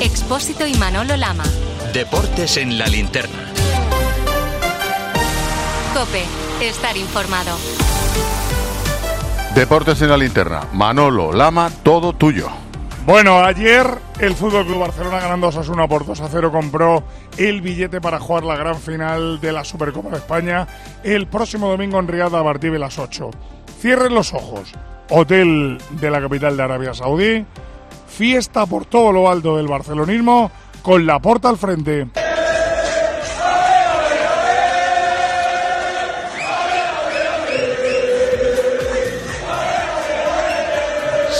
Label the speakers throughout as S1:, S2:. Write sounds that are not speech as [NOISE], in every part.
S1: Expósito y Manolo Lama.
S2: Deportes en la linterna.
S1: Cope, estar informado.
S3: Deportes en la linterna. Manolo Lama, todo tuyo.
S4: Bueno, ayer el Fútbol Club Barcelona ganando a Osasuna por 2 a 0 compró el billete para jugar la gran final de la Supercopa de España el próximo domingo en Riada a partir de las 8. Cierren los ojos. Hotel de la capital de Arabia Saudí. Fiesta por todo lo alto del barcelonismo con la porta al frente.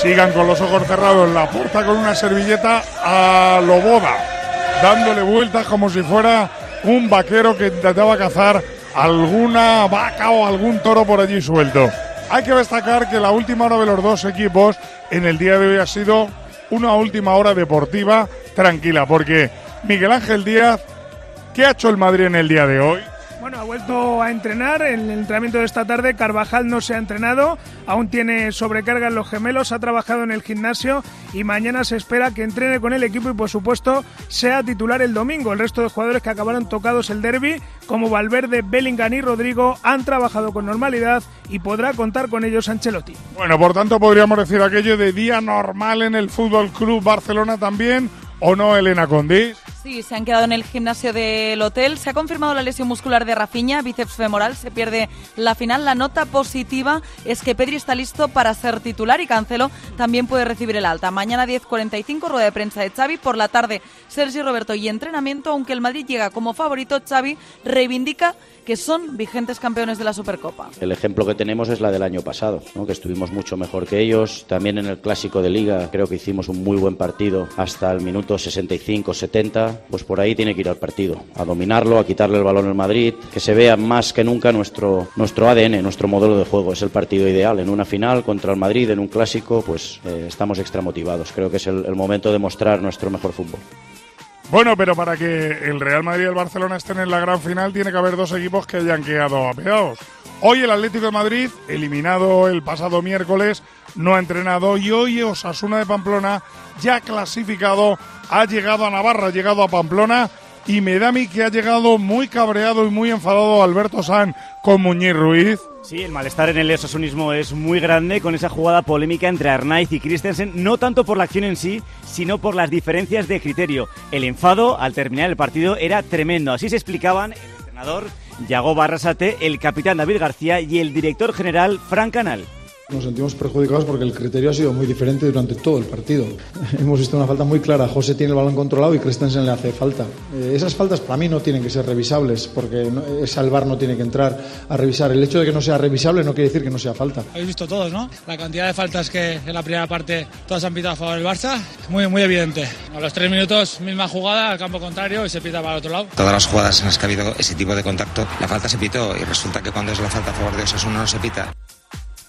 S4: Sigan con los ojos cerrados la puerta con una servilleta a lo boda, dándole vueltas como si fuera un vaquero que intentaba cazar alguna vaca o algún toro por allí suelto. Hay que destacar que la última hora de los dos equipos en el día de hoy ha sido una última hora deportiva tranquila, porque Miguel Ángel Díaz, ¿qué ha hecho el Madrid en el día de hoy?
S5: Bueno, ha vuelto a entrenar. En el entrenamiento de esta tarde, Carvajal no se ha entrenado. Aún tiene sobrecarga en los gemelos. Ha trabajado en el gimnasio y mañana se espera que entrene con el equipo y, por supuesto, sea titular el domingo. El resto de jugadores que acabaron tocados el derby, como Valverde, Bellingham y Rodrigo, han trabajado con normalidad y podrá contar con ellos Ancelotti.
S4: Bueno, por tanto, podríamos decir aquello de día normal en el Fútbol Club Barcelona también, ¿o no, Elena Condis?
S6: Sí, se han quedado en el gimnasio del hotel. Se ha confirmado la lesión muscular de Rafinha, bíceps femoral, se pierde la final. La nota positiva es que Pedri está listo para ser titular y Cancelo también puede recibir el alta. Mañana 10.45, rueda de prensa de Xavi. Por la tarde, Sergio Roberto y entrenamiento. Aunque el Madrid llega como favorito, Xavi reivindica que son vigentes campeones de la Supercopa.
S7: El ejemplo que tenemos es la del año pasado, que estuvimos mucho mejor que ellos. También en el clásico de liga creo que hicimos un muy buen partido hasta el minuto 65-70. Pues por ahí tiene que ir al partido, a dominarlo, a quitarle el balón al Madrid, que se vea más que nunca nuestro, nuestro ADN, nuestro modelo de juego. Es el partido ideal. En una final contra el Madrid, en un clásico, pues eh, estamos extra motivados. Creo que es el momento de mostrar nuestro mejor fútbol.
S4: Bueno, pero para que el Real Madrid y el Barcelona estén en la gran final, tiene que haber dos equipos que hayan quedado apeados. Hoy el Atlético de Madrid, eliminado el pasado miércoles, no ha entrenado y hoy Osasuna de Pamplona, ya clasificado, ha llegado a Navarra, ha llegado a Pamplona y me da a mí que ha llegado muy cabreado y muy enfadado Alberto San con Muñiz Ruiz.
S8: Sí, el malestar en el osasunismo es muy grande con esa jugada polémica entre Arnaiz y Christensen, no tanto por la acción en sí, sino por las diferencias de criterio. El enfado al terminar el partido era tremendo, así se explicaban el entrenador Yago Barrasate, el capitán David García y el director general Frank Canal.
S9: Nos sentimos perjudicados porque el criterio ha sido muy diferente durante todo el partido. [LAUGHS] Hemos visto una falta muy clara. José tiene el balón controlado y Christensen le hace falta. Eh, esas faltas para mí no tienen que ser revisables porque no, ese al VAR no tiene que entrar a revisar. El hecho de que no sea revisable no quiere decir que no sea falta.
S10: Habéis visto todos, ¿no? La cantidad de faltas que en la primera parte todas han pitado a favor del Barça, muy, muy evidente. A los tres minutos, misma jugada al campo contrario y se pita para el otro lado.
S11: Todas las jugadas en las que ha habido ese tipo de contacto, la falta se pitó y resulta que cuando es la falta a favor de Osasuna no se pita.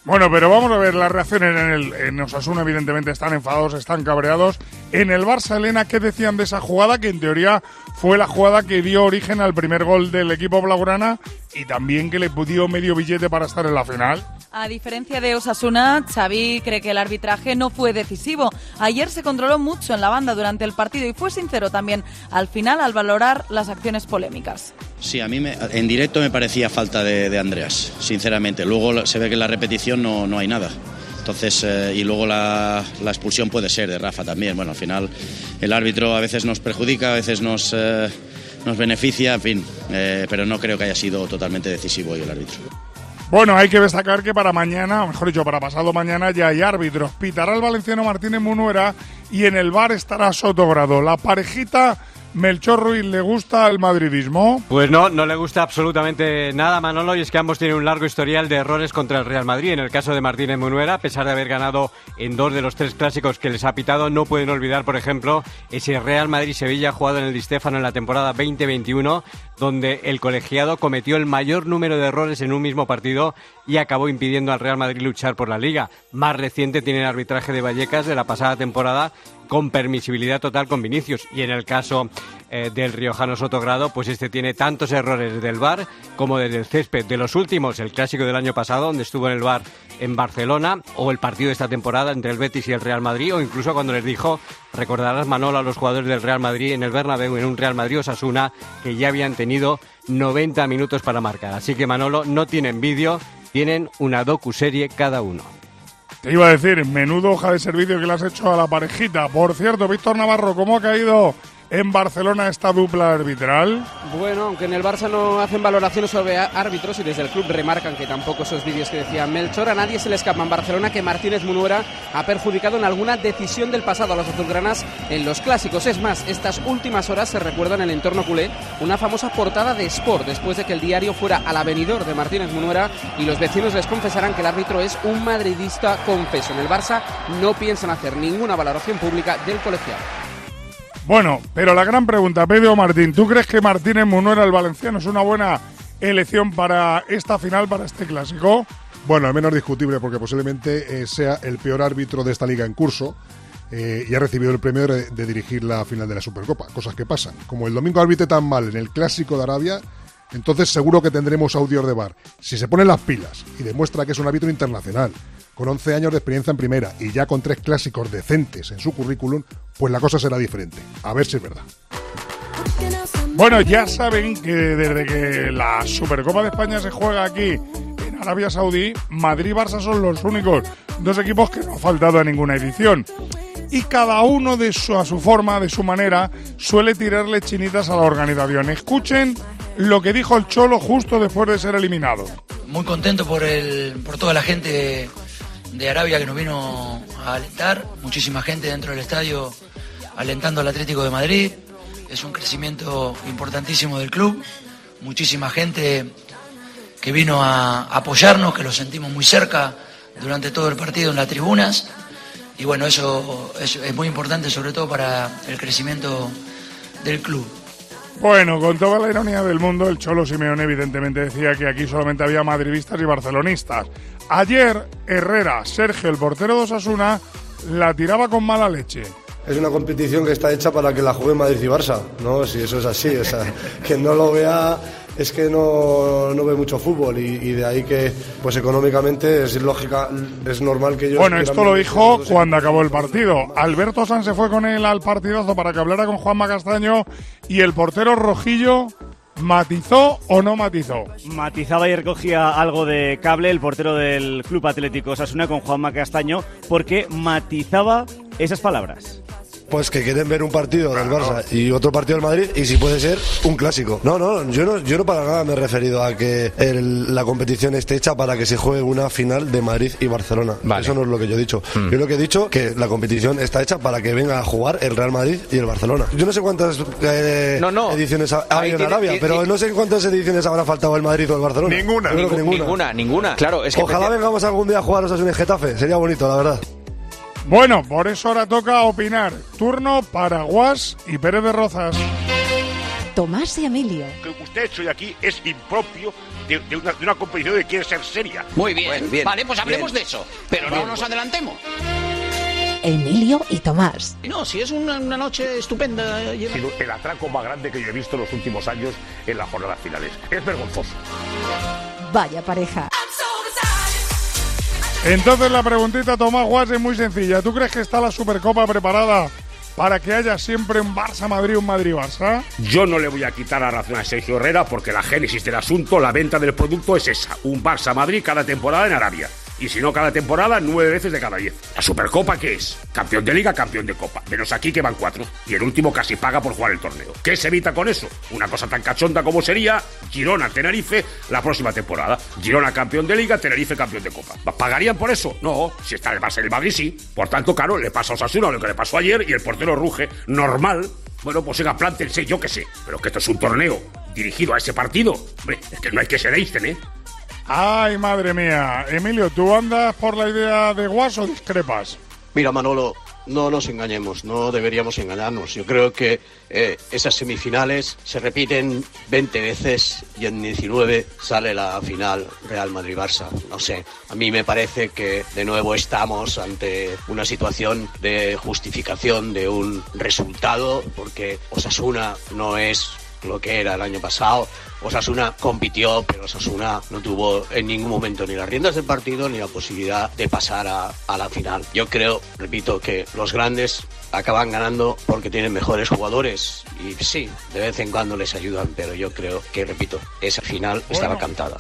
S4: Bueno, pero vamos a ver las reacciones en el en Osasuna, evidentemente están enfadados, están cabreados. En el Barça, Elena, ¿qué decían de esa jugada? Que en teoría fue la jugada que dio origen al primer gol del equipo blaugrana y también que le dio medio billete para estar en la final.
S6: A diferencia de Osasuna, Xavi cree que el arbitraje no fue decisivo. Ayer se controló mucho en la banda durante el partido y fue sincero también al final al valorar las acciones polémicas.
S7: Sí, a mí me, en directo me parecía falta de, Andreas, sinceramente. Luego se ve que en la repetición no, no hay nada. Entonces, eh, y luego la, la, expulsión puede ser de Rafa también. Bueno, al final el árbitro a veces nos perjudica, a veces nos, eh, nos beneficia, en fin, eh, pero no creo que haya sido totalmente decisivo hoy el árbitro.
S4: Bueno, hay que destacar que para mañana, mejor dicho, para pasado mañana ya hay árbitros. Pitará el valenciano Martínez Munuera y en el bar estará Sotogrado. La parejita Melchor Ruiz le gusta el madridismo.
S12: Pues no, no le gusta absolutamente nada Manolo y es que ambos tienen un largo historial de errores contra el Real Madrid. En el caso de Martínez Munuera, a pesar de haber ganado en dos de los tres clásicos que les ha pitado, no pueden olvidar, por ejemplo, ese Real Madrid-Sevilla jugado en el Di Stéfano en la temporada 2021, donde el colegiado cometió el mayor número de errores en un mismo partido y acabó impidiendo al Real Madrid luchar por la liga. Más reciente tiene el arbitraje de Vallecas de la pasada temporada con permisibilidad total con Vinicius. Y en el caso eh, del riojano Sotogrado, pues este tiene tantos errores del bar como desde el césped. De los últimos, el clásico del año pasado, donde estuvo en el bar en Barcelona, o el partido de esta temporada entre el Betis y el Real Madrid, o incluso cuando les dijo, recordarás Manolo a los jugadores del Real Madrid en el Bernabéu, en un Real Madrid Osasuna, que ya habían tenido 90 minutos para marcar. Así que Manolo no tienen vídeo, tienen una docu-serie cada uno.
S4: Te iba a decir, menudo hoja de servicio que le has hecho a la parejita. Por cierto, Víctor Navarro, ¿cómo ha caído en Barcelona esta dupla arbitral?
S13: Bueno, aunque en el Barça no hacen valoraciones sobre árbitros y desde el club remarcan que tampoco esos vídeos que decía Melchor, a nadie se le escapa en Barcelona que Martínez Munuera ha perjudicado en alguna decisión del pasado a los azulgranas en los clásicos. Es más, estas últimas horas se recuerdan en el entorno culé una famosa portada de Sport después de que el diario fuera al avenidor de Martínez Munuera y los vecinos les confesarán que el árbitro es un madridista confeso. En el Barça no piensan hacer ninguna valoración pública del colegiado.
S4: Bueno, pero la gran pregunta, Pedro Martín, ¿tú crees que Martínez Munuera, el valenciano, es una buena elección para esta final, para este clásico?
S14: Bueno, al menos discutible, porque posiblemente eh, sea el peor árbitro de esta liga en curso. eh, y ha recibido el premio de, dirigir la final de la Supercopa. Cosas que pasan. Como el domingo arbitre tan mal en el clásico de Arabia, entonces seguro que tendremos audios de bar. Si se ponen las pilas y demuestra que es un árbitro internacional, con 11 años de experiencia en primera y ya con tres clásicos decentes en su currículum, pues la cosa será diferente. A ver si es verdad.
S4: Bueno, ya saben que desde que la Supercopa de España se juega aquí en Arabia Saudí, Madrid y Barça son los únicos dos equipos que no han faltado a ninguna edición. Y cada uno de su, a su forma, de su manera, suele tirarle chinitas a la organización. Escuchen lo que dijo el Cholo justo después de ser eliminado.
S15: Muy contento por, el, por toda la gente de Arabia que nos vino a alentar, muchísima gente dentro del estadio alentando al Atlético de Madrid. Es un crecimiento importantísimo del club, muchísima gente que vino a apoyarnos, que lo sentimos muy cerca durante todo el partido en las tribunas. Y bueno, eso es, es muy importante sobre todo para el crecimiento del club.
S4: Bueno, con toda la ironía del mundo, el Cholo Simeone evidentemente decía que aquí solamente había madridistas y barcelonistas. Ayer, Herrera, Sergio, el portero de Osasuna, la tiraba con mala leche.
S16: Es una competición que está hecha para que la juegue Madrid y Barça, ¿no? Si eso es así, o sea, [LAUGHS] que no lo vea es que no, no ve mucho fútbol y, y de ahí que, pues económicamente es lógica, es normal que ellos...
S4: Bueno, esto lo dijo cuando acabó el partido. Alberto Sanz se fue con él al partidazo para que hablara con Juanma Castaño y el portero rojillo matizó o no matizó.
S8: Matizaba y recogía algo de cable el portero del Club Atlético Osasuna con Juanma Castaño porque matizaba esas palabras.
S16: Pues que quieren ver un partido del Barça y otro partido del Madrid y si puede ser un clásico. No, no, yo no, yo no para nada me he referido a que el- la competición esté hecha para que se juegue una final de Madrid y Barcelona. Eso no es lo que yo he dicho.
S2: Mm.
S16: Yo lo que he dicho que la competición está hecha para que venga a jugar el Real Madrid y el Barcelona. Yo no sé cuántas eh,
S2: No, no.
S16: ediciones ha, habido en Arabia,
S2: tiene-
S16: pero no sé en cuántas ediciones habrá faltado el Madrid o el Barcelona. Ninguna. Que ninguna.
S2: Ninguna, ninguna. Claro, es que
S16: Ojalá vengamos algún día a jugar a en Getafe. Sería bonito, la verdad.
S4: Bueno, por eso ahora toca opinar. Turno para Guas y Pérez de Rozas.
S17: Tomás y Emilio.
S18: que usted hecho de aquí es impropio de, de una, de una competición que quiere ser seria.
S19: Muy bien.
S18: bien.
S19: Vale, pues hablemos
S18: Bien.
S19: de eso. Pero
S18: Bien,
S19: no nos adelantemos.
S17: Emilio y Tomás.
S19: No, si es una, una noche estupenda.
S18: Ha sido el atraco más grande que yo he visto en los últimos años en las jornadas finales. Es vergonzoso.
S17: Vaya pareja.
S4: Entonces la preguntita, Tomás Guas, es muy sencilla. ¿Tú crees que está la Supercopa preparada para que haya siempre un Barça-Madrid, un Madrid-Barça?
S18: Yo no le voy a quitar la razón a Sergio Herrera porque la génesis del asunto, la venta del producto es esa. Un Barça-Madrid cada temporada en Arabia. Y si no cada temporada, nueve veces de cada diez. ¿La Supercopa qué es? Campeón de Liga, campeón de Copa. Menos aquí que van cuatro. Y el último casi paga por jugar el torneo. ¿Qué se evita con eso? Una cosa tan cachonda como sería Girona-Tenerife la próxima temporada. Girona campeón de Liga, Tenerife campeón de Copa. ¿Pagarían por eso? No. Si está el Barça el Madrid, sí. Por tanto, claro, le pasa a Osasuna lo que le pasó ayer y el portero ruge. Normal. Bueno, pues venga, plántense, yo qué sé. Pero que esto es un torneo dirigido a ese partido. Hombre, es que no hay que ser Einstein, ¿eh?
S4: Ay, madre mía. Emilio, ¿tú andas por la idea de Guas o discrepas?
S20: Mira, Manolo, no nos engañemos, no deberíamos engañarnos. Yo creo que eh, esas semifinales se repiten 20 veces y en 19 sale la final Real Madrid-Barça. No sé, a mí me parece que de nuevo estamos ante una situación de justificación de un resultado, porque Osasuna no es lo que era el año pasado. Osasuna compitió, pero Osasuna no tuvo en ningún momento ni las riendas del partido ni la posibilidad de pasar a, a la final. Yo creo, repito, que los grandes acaban ganando porque tienen mejores jugadores y sí, de vez en cuando les ayudan, pero yo creo que, repito, esa final estaba cantada.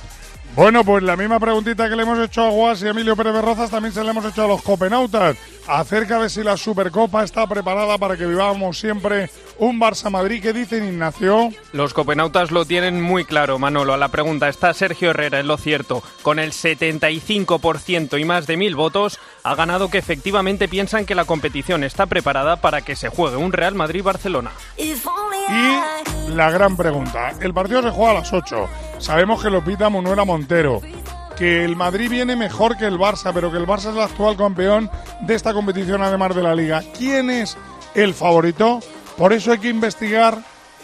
S4: Bueno, pues la misma preguntita que le hemos hecho a Guas y a Emilio Pérez Rozas también se la hemos hecho a los copenautas acerca de si la Supercopa está preparada para que vivamos siempre un Barça Madrid. ¿Qué dicen Ignacio?
S21: Los copenautas lo tienen muy claro, Manolo. A la pregunta está Sergio Herrera, es lo cierto. Con el 75% y más de mil votos, ha ganado que efectivamente piensan que la competición está preparada para que se juegue un Real Madrid-Barcelona.
S4: Y la gran pregunta, el partido se juega a las 8. Sabemos que lo pita Manuela Montero que el Madrid viene mejor que el Barça, pero que el Barça es el actual campeón de esta competición además de la liga. ¿Quién es el favorito? Por eso hay que investigar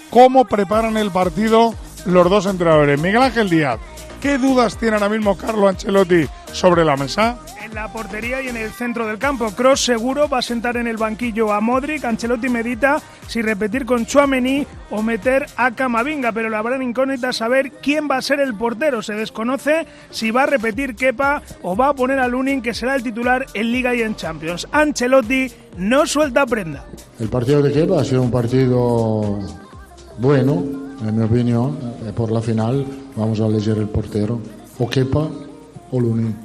S4: cómo preparan el partido los dos entrenadores. Miguel Ángel Díaz, ¿qué dudas tiene ahora mismo Carlo Ancelotti sobre la mesa?
S5: En la portería y en el centro del campo. Cross seguro va a sentar en el banquillo a Modric. Ancelotti medita si repetir con Chuamení o meter a Camavinga, pero la gran incógnita es saber quién va a ser el portero. Se desconoce si va a repetir Kepa o va a poner a Lunin, que será el titular en Liga y en Champions. Ancelotti no suelta prenda.
S9: El partido de Kepa ha sido un partido bueno, en mi opinión. Eh, Por la final vamos a elegir el portero. O Kepa o Lunin.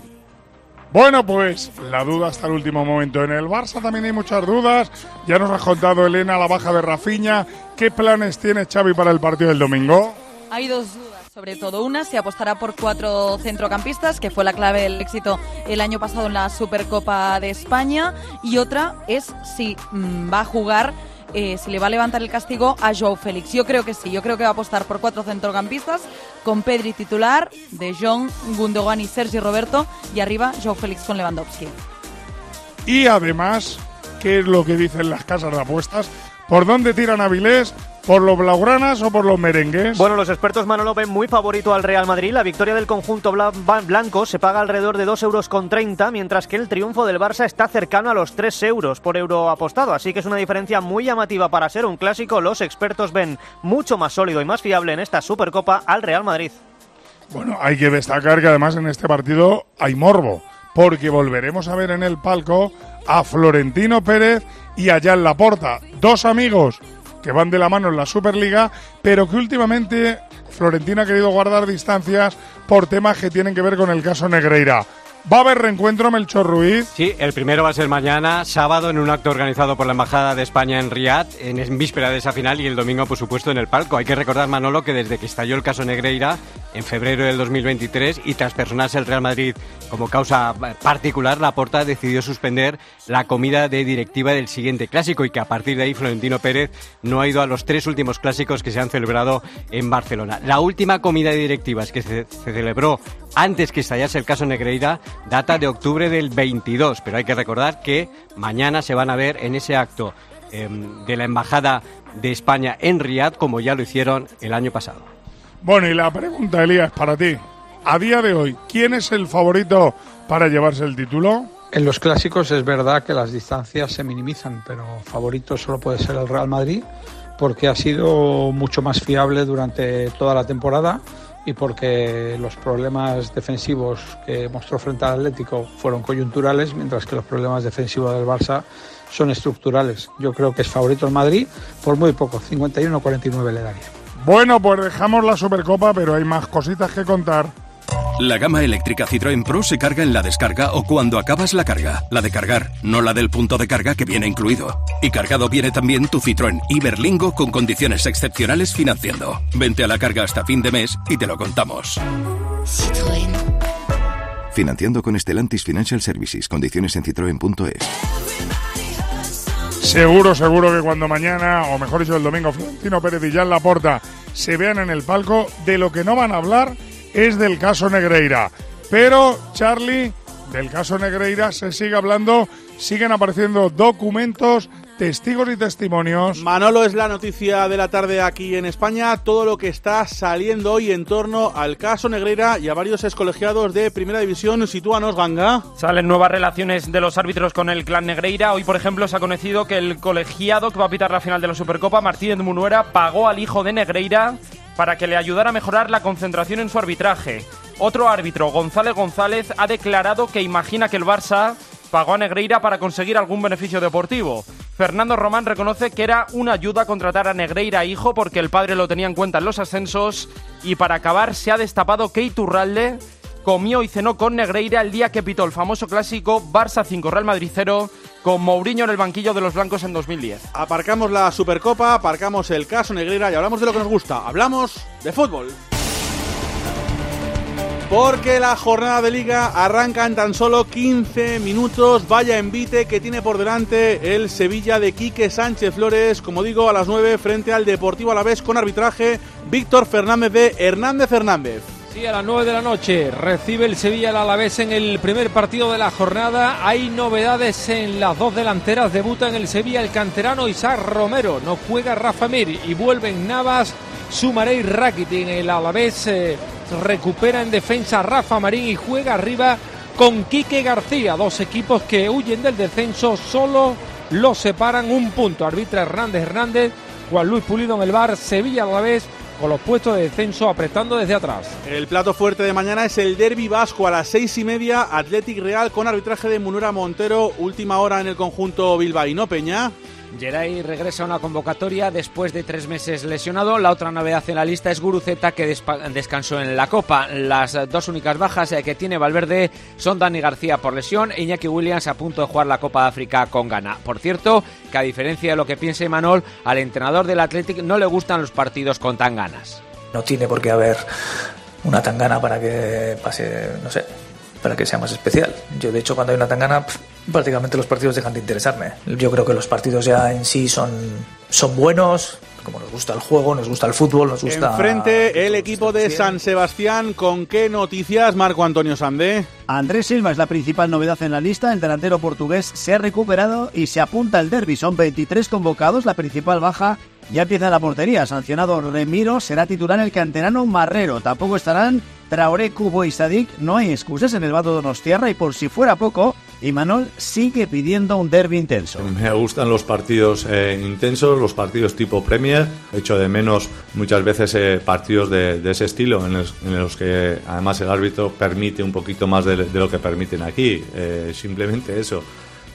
S4: Bueno, pues la duda hasta el último momento. En el Barça también hay muchas dudas. Ya nos ha contado Elena la baja de Rafiña. ¿Qué planes tiene Xavi para el partido del domingo?
S6: Hay dos dudas, sobre todo una, si apostará por cuatro centrocampistas, que fue la clave del éxito el año pasado en la Supercopa de España, y otra es si mm, va a jugar, eh, si le va a levantar el castigo a Joao Félix. Yo creo que sí, yo creo que va a apostar por cuatro centrocampistas, con Pedri titular, De Jong, Gundogan y Sergi Roberto, y arriba Joao Félix con Lewandowski.
S4: Y además, ¿qué es lo que dicen las casas de apuestas? ¿Por dónde tiran Avilés? ¿Por los blaugranas o por los merengues?
S22: Bueno, los expertos Manolo ven muy favorito al Real Madrid. La victoria del conjunto blanco se paga alrededor de 2,30 euros, con 30, mientras que el triunfo del Barça está cercano a los 3 euros por euro apostado. Así que es una diferencia muy llamativa para ser un clásico. Los expertos ven mucho más sólido y más fiable en esta Supercopa al Real Madrid.
S4: Bueno, hay que destacar que además en este partido hay morbo, porque volveremos a ver en el palco a Florentino Pérez y a Jan Laporta, dos amigos que van de la mano en la Superliga, pero que últimamente Florentino ha querido guardar distancias por temas que tienen que ver con el caso Negreira. ¿Va a haber reencuentro Melchor Ruiz?
S12: Sí, el primero va a ser mañana, sábado, en un acto organizado por la Embajada de España en Riad, en, víspera de esa final, y el domingo, por supuesto, en el palco. Hay que recordar, Manolo, que desde que estalló el caso Negreira, en febrero del 2023, y tras personarse el Real Madrid como causa particular, Laporta decidió suspender la comida de directiva del siguiente clásico, y que a partir de ahí Florentino Pérez no ha ido a los tres últimos clásicos que se han celebrado en Barcelona. La última comida de directivas que se celebró antes que estallase el caso Negreira data de octubre del 22, pero hay que recordar que mañana se van a ver en ese acto eh, de la Embajada de España en Riad, como ya lo hicieron el año pasado.
S4: Bueno, y la pregunta, Elías, para ti. A día de hoy, ¿quién es el favorito para llevarse el título?
S23: En los clásicos es verdad que las distancias se minimizan, pero favorito solo puede ser el Real Madrid porque ha sido mucho más fiable durante toda la temporada y porque los problemas defensivos que mostró frente al Atlético fueron coyunturales, mientras que los problemas defensivos del Barça son estructurales. Yo creo que es favorito el Madrid por muy poco, 51-49 le daría.
S4: Bueno, pues dejamos la Supercopa, pero hay más cositas que contar.
S24: La gama eléctrica Citroën Pro se carga en la descarga o cuando acabas la carga. La de cargar, no la del punto de carga que viene incluido. Y cargado viene también tu Citroën Iberlingo con condiciones excepcionales financiando. Vente a la carga hasta fin de mes y te lo contamos.
S25: Financiando con Stellantis Financial Services. Condiciones en citroen.es.
S4: Seguro, seguro que cuando mañana, o mejor dicho el domingo, Florentino Pérez y Jan Laporta se vean en el palco, de lo que no van a hablar es del caso Negreira. Pero, Charlie, del caso Negreira se sigue hablando siguen apareciendo documentos, testigos y testimonios.
S26: Manolo es la noticia de la tarde aquí en España, todo lo que está saliendo hoy en torno al caso Negreira y a varios excolegiados de Primera División. Sitúanos, Ganga.
S21: Salen nuevas relaciones de los árbitros con el clan Negreira. Hoy, por ejemplo, se ha conocido que el colegiado que va a pitar la final de la Supercopa, Martínez Munuera, pagó al hijo de Negreira para que le ayudara a mejorar la concentración en su arbitraje. Otro árbitro, González González, ha declarado que imagina que el Barça pagó a Negreira para conseguir algún beneficio deportivo. Fernando Román reconoce que era una ayuda contratar a Negreira hijo porque el padre lo tenía en cuenta en los ascensos y para acabar se ha destapado que Iturralde comió y cenó con Negreira el día que pitó el famoso clásico Barça 5 Real Madrid 0 con Mourinho en el banquillo de los blancos en 2010.
S26: Aparcamos la Supercopa, aparcamos el caso Negreira y hablamos de lo que nos gusta. Hablamos de fútbol. Porque la jornada de liga arranca en tan solo 15 minutos. Vaya envite que tiene por delante el Sevilla de Quique Sánchez Flores, como digo, a las 9 frente al Deportivo Alavés con arbitraje Víctor Fernández de Hernández Hernández.
S27: Sí, a las 9 de la noche recibe el Sevilla al Alavés en el primer partido de la jornada. Hay novedades en las dos delanteras. Debuta en el Sevilla el canterano Isaac Romero. No juega Rafa Mir y vuelven Navas, Sumaré y Rakitic. El Alavés recupera en defensa Rafa Marín y juega arriba con Quique García. Dos equipos que huyen del descenso. Solo los separan un punto. Arbitra Hernández Hernández. Juan Luis Pulido en el bar. Sevilla Alavés con los puestos de descenso apretando desde atrás.
S26: El plato fuerte de mañana es el Derby Vasco a las seis y media, Athletic Real con arbitraje de Munura Montero, última hora en el conjunto bilbaíno Peña.
S28: Geray regresa a una convocatoria después de tres meses lesionado. La otra novedad en la lista es Guruceta, que descansó en la Copa. Las dos únicas bajas eh, que tiene Valverde son Dani García por lesión e Iñaki Williams a punto de jugar la Copa de África con Ghana. Por cierto, que a diferencia de lo que piensa Imanol, al entrenador del Athletic no le gustan los partidos con tan ganas.
S29: No tiene por qué haber una tangana para que pase, no sé, para que sea más especial. Yo, de hecho, cuando hay una tangana, prácticamente los partidos dejan de interesarme. Yo creo que los partidos ya en sí son, son buenos, como nos gusta el juego, nos gusta el fútbol, nos gusta...
S26: Enfrente el equipo de San Sebastián, ¿con qué noticias, Marco Antonio Sandé?
S30: Andrés Silva es la principal novedad en la lista, el delantero portugués se ha recuperado y se apunta al derby, son 23 convocados, la principal baja ya empieza la portería, sancionado Remiro, será titular el canterano Marrero, tampoco estarán Traoré, Cubo y Sadik, no hay excusas en el Vado Donostierra y por si fuera poco, Imanol sigue pidiendo un derby intenso.
S31: Me gustan los partidos eh, intensos, los partidos tipo Premier. Echo de menos muchas veces eh, partidos de, ese estilo, en los, que además el árbitro permite un poquito más de, lo que permiten aquí. Eh, simplemente eso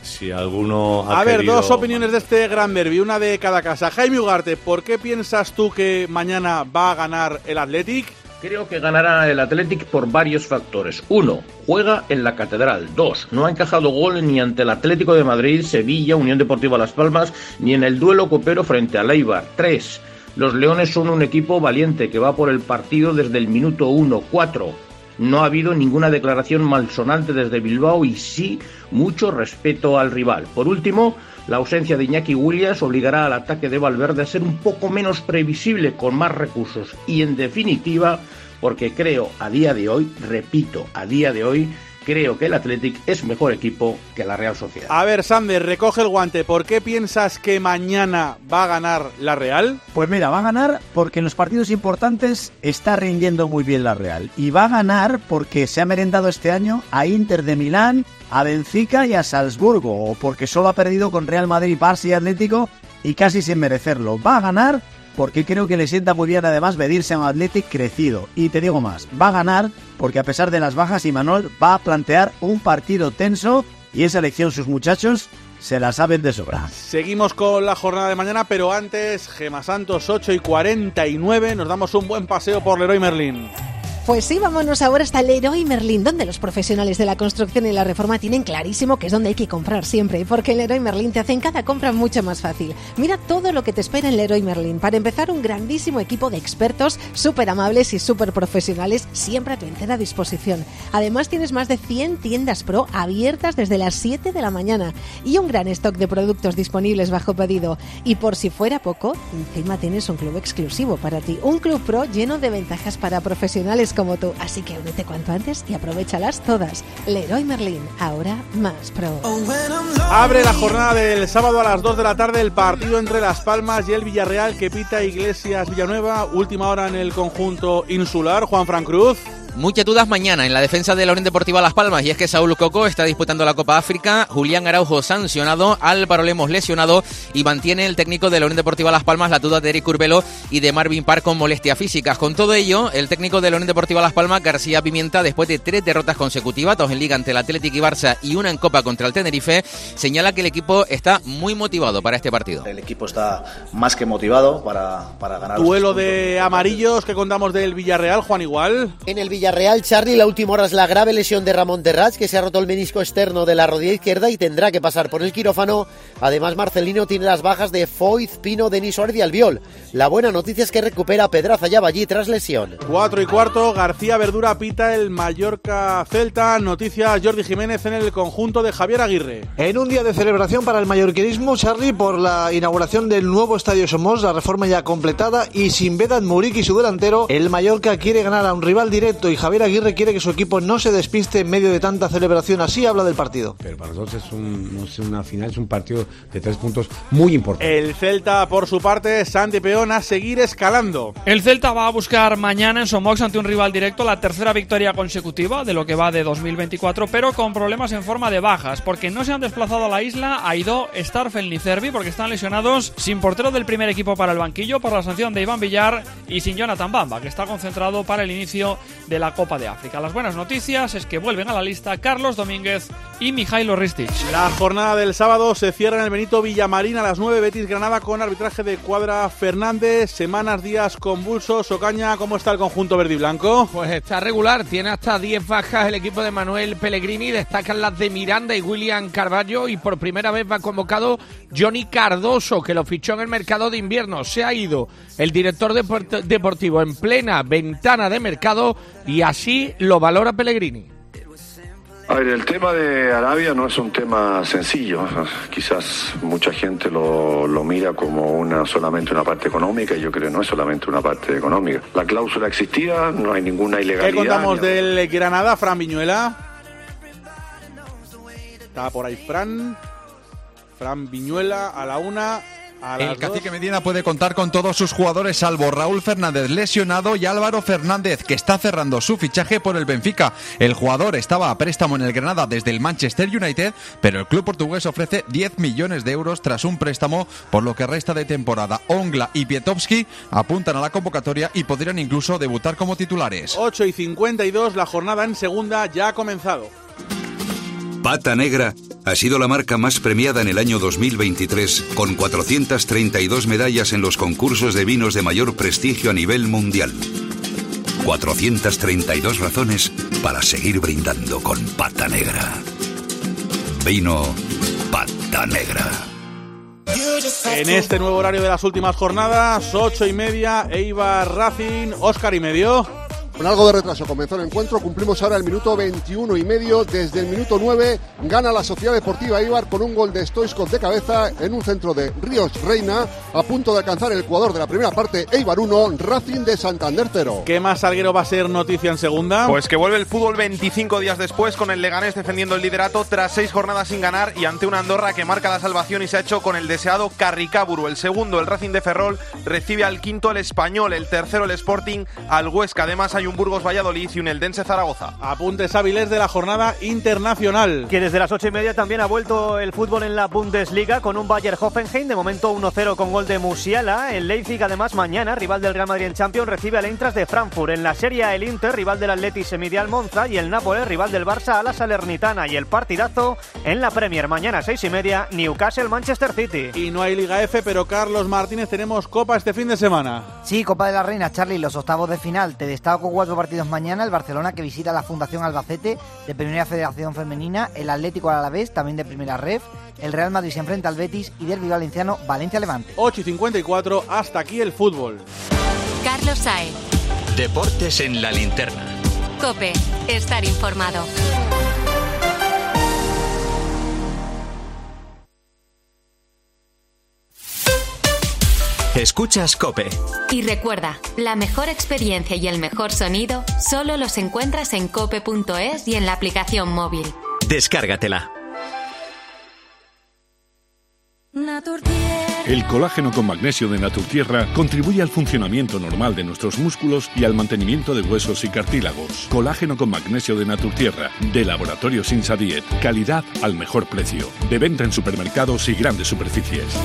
S31: si alguno
S26: A ver, dos opiniones de este gran derby, una de cada casa. Jaime Ugarte, ¿por qué piensas tú que mañana va a ganar el Athletic?
S32: Creo que ganará el Athletic por varios factores. Uno, juega en la Catedral. Dos, no ha encajado gol ni ante el Atlético de Madrid, Sevilla, Unión Deportiva Las Palmas, ni en el duelo copero frente a Leibar. Tres, los Leones son un equipo valiente que va por el partido desde el minuto uno. Cuatro, no ha habido ninguna declaración malsonante desde Bilbao y sí mucho respeto al rival. Por último, la ausencia de Iñaki Williams obligará al ataque de Valverde a ser un poco menos previsible con más recursos y en definitiva porque creo a día de hoy, repito, a día de hoy creo que el Athletic es mejor equipo que la Real Sociedad.
S26: A ver, Sander, recoge el guante. ¿Por qué piensas que mañana va a ganar la Real?
S30: Pues mira, va a ganar porque en los partidos importantes está rindiendo muy bien la Real. Y va a ganar porque se ha merendado este año a Inter de Milán, a Benfica y a Salzburgo. O porque solo ha perdido con Real Madrid, Barça y Atlético y casi sin merecerlo. Va a ganar porque creo que le sienta muy bien además medirse a un Athletic crecido. Y te digo más, va a ganar porque a pesar de las bajas, Imanol va a plantear un partido tenso y esa elección sus muchachos se la saben de sobra.
S26: Seguimos con la jornada de mañana, pero antes, Gema Santos 8 y 49, nos damos un buen paseo por Leroy Merlin.
S17: Pues sí, vámonos ahora hasta Leroy Merlin, donde los profesionales de la construcción y la reforma tienen clarísimo que es donde hay que comprar siempre, porque en Leroy Merlin te hacen cada compra mucho más fácil. Mira todo lo que te espera en Leroy Merlin. Para empezar, un grandísimo equipo de expertos súper amables y súper profesionales, siempre a tu entera disposición. Además, tienes más de 100 tiendas pro abiertas desde las 7 de la mañana y un gran stock de productos disponibles bajo pedido. Y por si fuera poco, encima tienes un club exclusivo para ti, un club pro lleno de ventajas para profesionales como tú. Así que únete cuanto antes y aprovechalas todas. Leroy Merlin, ahora más pro.
S26: Abre la jornada del sábado a las 2 de la tarde el partido entre Las Palmas y el Villarreal que pita Iglesias Villanueva. Última hora en el conjunto insular. Juan Fran Cruz.
S33: Muchas dudas mañana en la defensa de la Unión Deportiva Las Palmas y es que Saúl Coco está disputando la Copa África, Julián Araujo sancionado, Álvaro Lemos lesionado y mantiene el técnico de la Unión Deportiva Las Palmas la duda de Eric Curbelo y de Marvin Park con molestias físicas. Con todo ello, el técnico de la Unión Deportiva Las Palmas, García Pimienta, después de tres derrotas consecutivas, dos en Liga ante el Atlético y Barça y una en Copa contra el Tenerife, señala que el equipo está muy motivado para este partido.
S11: El equipo está más que motivado para, para ganar.
S26: Duelo de amarillos que contamos del Villarreal, Juan Igual.
S34: En el Villarreal, Charlie, la última hora es la grave lesión de Ramón Terrats, que se ha roto el menisco externo de la rodilla izquierda y tendrá que pasar por el quirófano. Además, Marcelino tiene las bajas de Foyz, Pino, Denis Suárez y Albiol. La buena noticia es que recupera a Pedraza y allí tras lesión.
S26: Cuatro y cuarto, García Verdura pita el Mallorca Celta. Noticias Jordi Jiménez en el conjunto de Javier Aguirre.
S8: En un día de celebración para el mallorquinismo, Charlie, por la inauguración del nuevo Estadio Somos, la reforma ya completada y sin Vedat Murik y su delantero, el Mallorca quiere ganar a un rival directo y Javier Aguirre quiere que su equipo no se despiste en medio de tanta celebración. Así habla del partido.
S35: Pero para nosotros es, un, no una final, es un partido de tres puntos muy importante.
S26: El Celta, por su parte, Santi Peón a seguir escalando.
S27: El Celta va a buscar mañana en Somox ante un rival directo la tercera victoria consecutiva de lo que va de 2024, pero con problemas en forma de bajas, porque no se han desplazado a la isla Aidó, Starfel ni Cervi, porque están lesionados, sin portero del primer equipo para el banquillo por la sanción de Iván Villar y sin Jonathan Bamba, que está concentrado para el inicio de la Copa de África. Las buenas noticias es que vuelven a la lista Carlos Domínguez y Mijailo Ristic.
S26: La jornada del sábado se cierra en el Benito Villamarín a las 9 Betis Granada con arbitraje de Cuadra Fernández. Semanas, días convulsos. Ocaña, ¿cómo está el conjunto verde y blanco?
S28: Pues está regular, tiene hasta 10 bajas el equipo de Manuel Pellegrini, destacan las de Miranda y William Carballo y por primera vez va convocado Johnny Cardoso, que lo fichó en el mercado de invierno. Se ha ido el director deportivo en plena ventana de mercado y así lo valora Pellegrini.
S36: A ver, el tema de Arabia no es un tema sencillo. Quizás mucha gente lo, lo, mira como una solamente una parte económica y yo creo que no es solamente una parte económica. La cláusula existía, no hay ninguna ilegalidad.
S26: ¿Qué contamos del Granada, Fran Viñuela? Está por ahí Fran. Fran Viñuela a la una.
S37: El cacique Medina puede contar con todos sus jugadores salvo Raúl Fernández lesionado y Álvaro Fernández que está cerrando su fichaje por el Benfica. El jugador estaba a préstamo en el Granada desde el Manchester United, pero el club portugués ofrece 10 millones de euros tras un préstamo por lo que resta de temporada. Ongla y Pietowski apuntan a la convocatoria y podrían incluso debutar como titulares.
S26: 8 y 52, la jornada en segunda ya ha comenzado.
S31: Pata Negra ha sido la marca más premiada en el año 2023, con 432 medallas en los concursos de vinos de mayor prestigio a nivel mundial. 432 razones para seguir brindando con Pata Negra. Vino Pata Negra.
S26: En este nuevo horario de las últimas jornadas, 8 y media, Eibar Racing, Oscar y medio.
S14: Con algo de retraso comenzó el encuentro, cumplimos ahora el minuto 21 y medio, desde el minuto 9 gana la Sociedad Deportiva Ibar con un gol de Stoiskov de cabeza en un centro de Ríos Reina, a punto de alcanzar el Ecuador de la primera parte, Eibar 1, Racing de Santander 0.
S26: ¿Qué más Salguero va a ser noticia en segunda?
S38: Pues que vuelve el fútbol 25 días después con el Leganés defendiendo el liderato tras seis jornadas sin ganar y ante una Andorra que marca la salvación y se ha hecho con el deseado Carricaburu. El segundo, el Racing de Ferrol, recibe al quinto el Español, el tercero el Sporting al Huesca. Además hay un Burgos Valladolid y un Eldense Zaragoza.
S26: Apuntes hábiles de la jornada internacional.
S22: Que desde las ocho y media también ha vuelto el fútbol en la Bundesliga con un Bayer Hoffenheim, de momento 1-0 con gol de Musiala. El Leipzig, además, mañana, rival del Real Madrid en Champions, recibe al Eintracht de Frankfurt. En la Serie A, el Inter, rival del Atleti, se mide al Monza. Y el Nápoles, rival del Barça, a la Salernitana. Y el partidazo en la Premier, mañana, seis y media, Newcastle-Manchester City.
S26: Y no hay Liga F, pero Carlos Martínez, tenemos Copa este fin de semana.
S39: Sí, Copa de la Reina, Charlie, los octavos de final. Te destaco cuatro partidos mañana, el Barcelona que visita la Fundación Albacete de Primera Federación Femenina, el Atlético Alavés también de Primera Ref, el Real Madrid se enfrenta al Betis y Derby Valenciano Valencia Levante.
S26: 8 y 54, hasta aquí el fútbol.
S40: Carlos Sae.
S41: Deportes en la linterna.
S40: Cope, estar informado.
S31: Escuchas Cope.
S40: Y recuerda, la mejor experiencia y el mejor sonido solo los encuentras en cope.es y en la aplicación móvil.
S31: Descárgatela.
S42: El colágeno con magnesio de Naturtierra contribuye al funcionamiento normal de nuestros músculos y al mantenimiento de huesos y cartílagos. Colágeno con magnesio de Naturtierra, de Laboratorio Sinsa Diet. Calidad al mejor precio. De venta en supermercados y grandes superficies.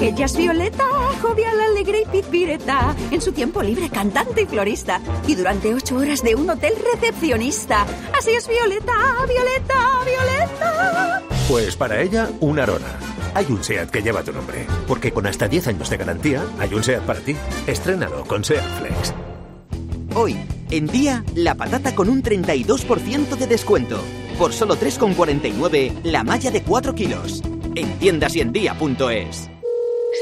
S32: Ella es Violeta, jovial, alegre y pizpireta. En su tiempo libre, cantante y florista. Y durante ocho horas de un hotel recepcionista. Así es Violeta, Violeta, Violeta.
S43: Pues para ella, un Arona. Hay un SEAT que lleva tu nombre. Porque con hasta 10 años de garantía, hay un SEAT para ti. Estrénalo con SEAT Flex.
S39: Hoy, en día, la patata con un 32% de descuento. Por solo 3,49 la malla de 4 kilos. En tiendas y en día.es.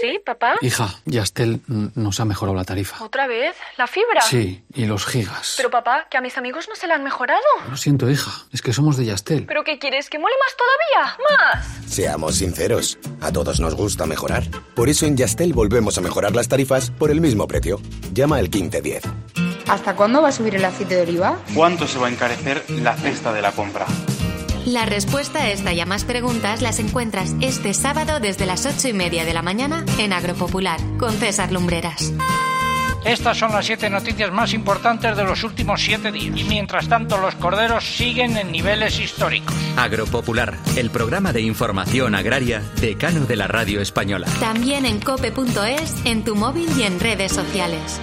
S44: ¿Sí, papá?
S45: Hija, Yastel nos ha mejorado la tarifa.
S44: ¿Otra vez? ¿La fibra?
S45: Sí, y los gigas.
S44: Pero papá, que a mis amigos no se la han mejorado.
S45: Lo siento, hija, es que somos de Yastel.
S44: ¿Pero qué quieres? ¿Que mole más todavía? ¡Más!
S46: Seamos sinceros, a todos nos gusta mejorar. Por eso en Yastel volvemos a mejorar las tarifas por el mismo precio. Llama al 1510.
S44: ¿Hasta cuándo va a subir el aceite de oliva?
S47: ¿Cuánto se va a encarecer la cesta de la compra?
S40: La respuesta a esta y a más preguntas las encuentras este sábado desde las ocho y media de la mañana en Agropopular con César Lumbreras.
S48: Estas son las siete noticias más importantes de los últimos siete días. Y mientras tanto, los corderos siguen en niveles históricos.
S31: Agropopular, el programa de información agraria decano de la radio española.
S40: También en cope.es, en tu móvil y en redes sociales.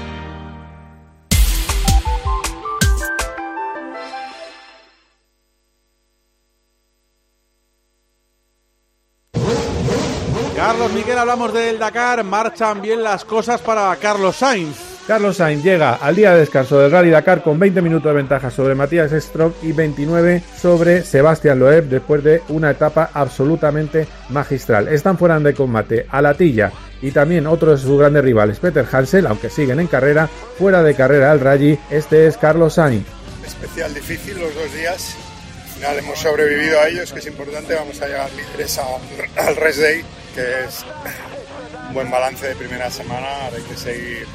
S26: Carlos Miguel, hablamos del Dakar. Marchan bien las cosas para Carlos Sainz.
S37: Carlos Sainz llega al día de descanso del Rally Dakar con 20 minutos de ventaja sobre Matías Strock y 29 sobre Sebastián Loeb después de una etapa absolutamente magistral. Están fuera de combate Alatilla y también otro de sus grandes rivales, Peter Hansel, aunque siguen en carrera, fuera de carrera al Rally. Este es Carlos Sainz.
S38: Especial difícil los dos días. Al final hemos sobrevivido a ellos, que es importante. Vamos a llegar líderes a- al Rest Day, que es un buen balance de primera semana. Hay que seguir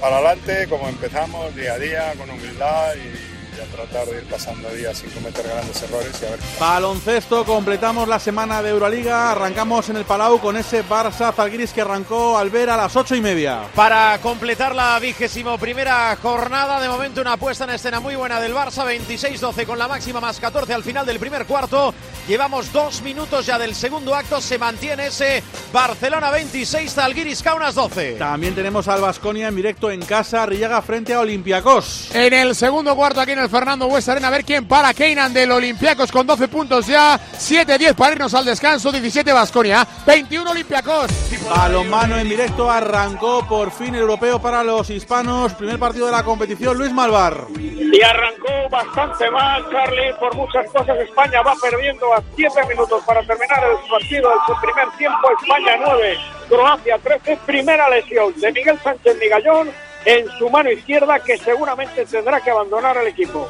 S38: para adelante, como empezamos, día a día, con humildad y tratar de ir pasando días sin cometer grandes errores y a ver.
S26: Baloncesto, completamos la semana de Euroliga. Arrancamos en el Palau con ese Barça Zalgiris que arrancó al ver a las ocho y media.
S49: Para completar la vigésimo primera jornada, de momento una puesta en escena muy buena del Barça, 26-12 con la máxima más 14 al final del primer cuarto. Llevamos dos minutos ya del segundo acto, se mantiene ese Barcelona 26, Zalgiris Kaunas 12.
S26: También tenemos al Vasconia en directo en casa, Rillaga frente a Olympiacos.
S50: En el segundo cuarto aquí en el Fernando Bues Arena, a ver quién para Keynan del Olympiacos con 12 puntos ya, 7-10 para irnos al descanso, 17 Vasconia, 21 Olympiacos.
S26: Balonmano en directo arrancó por fin el europeo para los hispanos. Primer partido de la competición, Luis Malvar.
S51: Y arrancó bastante mal, Charlie, por muchas cosas. España va perdiendo a 7 minutos para terminar el partido de su primer tiempo. España 9, Croacia 13. Primera lesión de Miguel Sánchez Migallón en su mano izquierda, que seguramente tendrá que abandonar el equipo.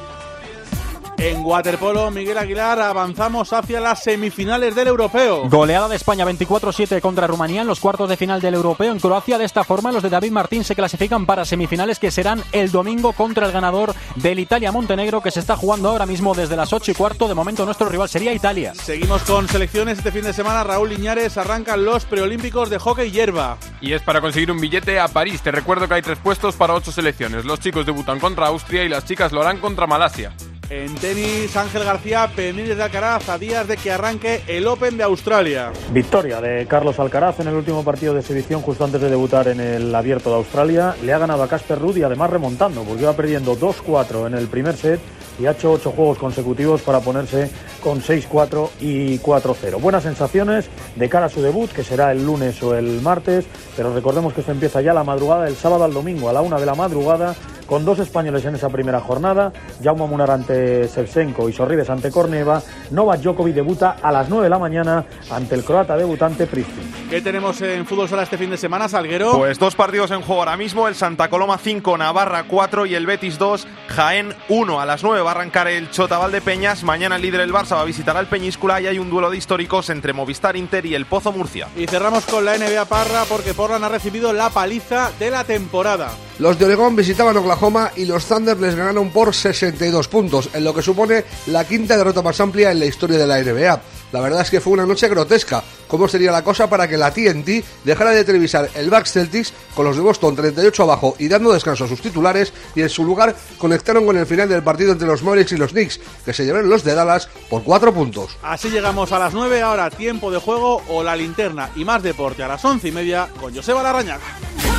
S26: En waterpolo, Miguel Aguilar, avanzamos hacia las semifinales del europeo.
S52: Goleada de España 24-7 contra Rumanía en los cuartos de final del europeo en Croacia. De esta forma, los de David Martín se clasifican para semifinales que serán el domingo contra el ganador del Italia-Montenegro que se está jugando ahora mismo desde las 8 y cuarto. De momento, nuestro rival sería Italia.
S26: Seguimos con selecciones este fin de semana. Raúl Liñares arrancan los preolímpicos de hockey hierba.
S53: Y es para conseguir un billete a París. Te recuerdo que hay tres puestos para ocho selecciones. Los chicos debutan contra Austria y las chicas lo harán contra Malasia.
S26: En tenis, Ángel García, pendientes de Alcaraz a días de que arranque el Open de Australia.
S54: Victoria de Carlos Alcaraz en el último partido de exhibición justo antes de debutar en el Abierto de Australia. Le ha ganado a Casper Ruud y además remontando porque iba perdiendo 2-4 en el primer set y ha hecho 8 juegos consecutivos para ponerse con 6-4 y 4-0. Buenas sensaciones de cara a su debut que será el lunes o el martes, pero recordemos que esto empieza ya la madrugada del sábado al domingo a la una de la madrugada con dos españoles en esa primera jornada, Jaume Munar ante Shevchenko y Sorribes ante Corneva, Novak Djokovic debuta a las 9 de la mañana ante el croata debutante Pristin.
S26: ¿Qué tenemos en fútbol sala este fin de semana, Salguero?
S38: Pues dos partidos en juego ahora mismo, el Santa Coloma 5, Navarra 4 y el Betis 2, Jaén 1. A las 9 va a arrancar el Chotaval de Peñas, mañana el líder el Barça va a visitar al Peñíscula y hay un duelo de históricos entre Movistar Inter y el Pozo Murcia.
S26: Y cerramos con la NBA Parra porque Portland ha recibido la paliza de la temporada.
S42: Los de Oregón visitaban Oklahoma y los Thunder les ganaron por 62 puntos, en lo que supone la quinta derrota más amplia en la historia de la NBA. La verdad es que fue una noche grotesca. ¿Cómo sería la cosa para que la TNT dejara de televisar el Bucks Celtics con los de Boston 38 abajo y dando descanso a sus titulares y en su lugar conectaron con el final del partido entre los Mavericks y los Knicks, que se llevaron los de Dallas por 4 puntos?
S26: Así llegamos a las 9, ahora tiempo de juego o la linterna y más deporte a las once y media con Joseba Larrañaga.